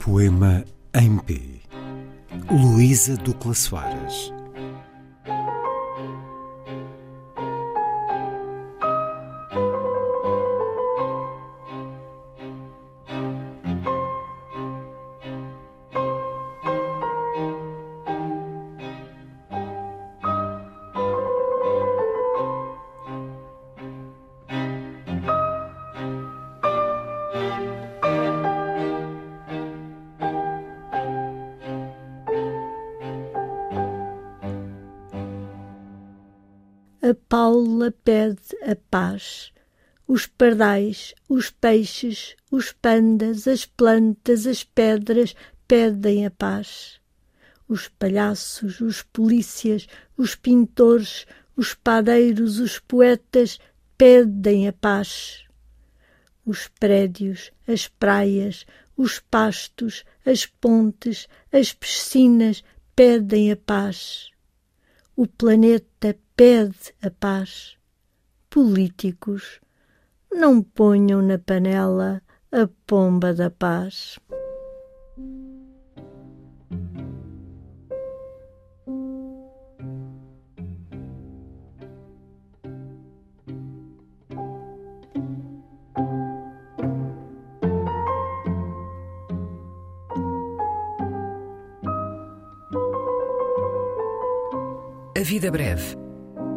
Poema em P. Luísa Ducla Soares. A Paula pede a paz. Os pardais, os peixes, os pandas, as plantas, as pedras pedem a paz. Os palhaços, os polícias, os pintores, os padeiros, os poetas pedem a paz. Os prédios, as praias, os pastos, as pontes, as piscinas pedem a paz. O planeta pede a paz. Políticos, não ponham na panela a pomba da paz. A vida breve.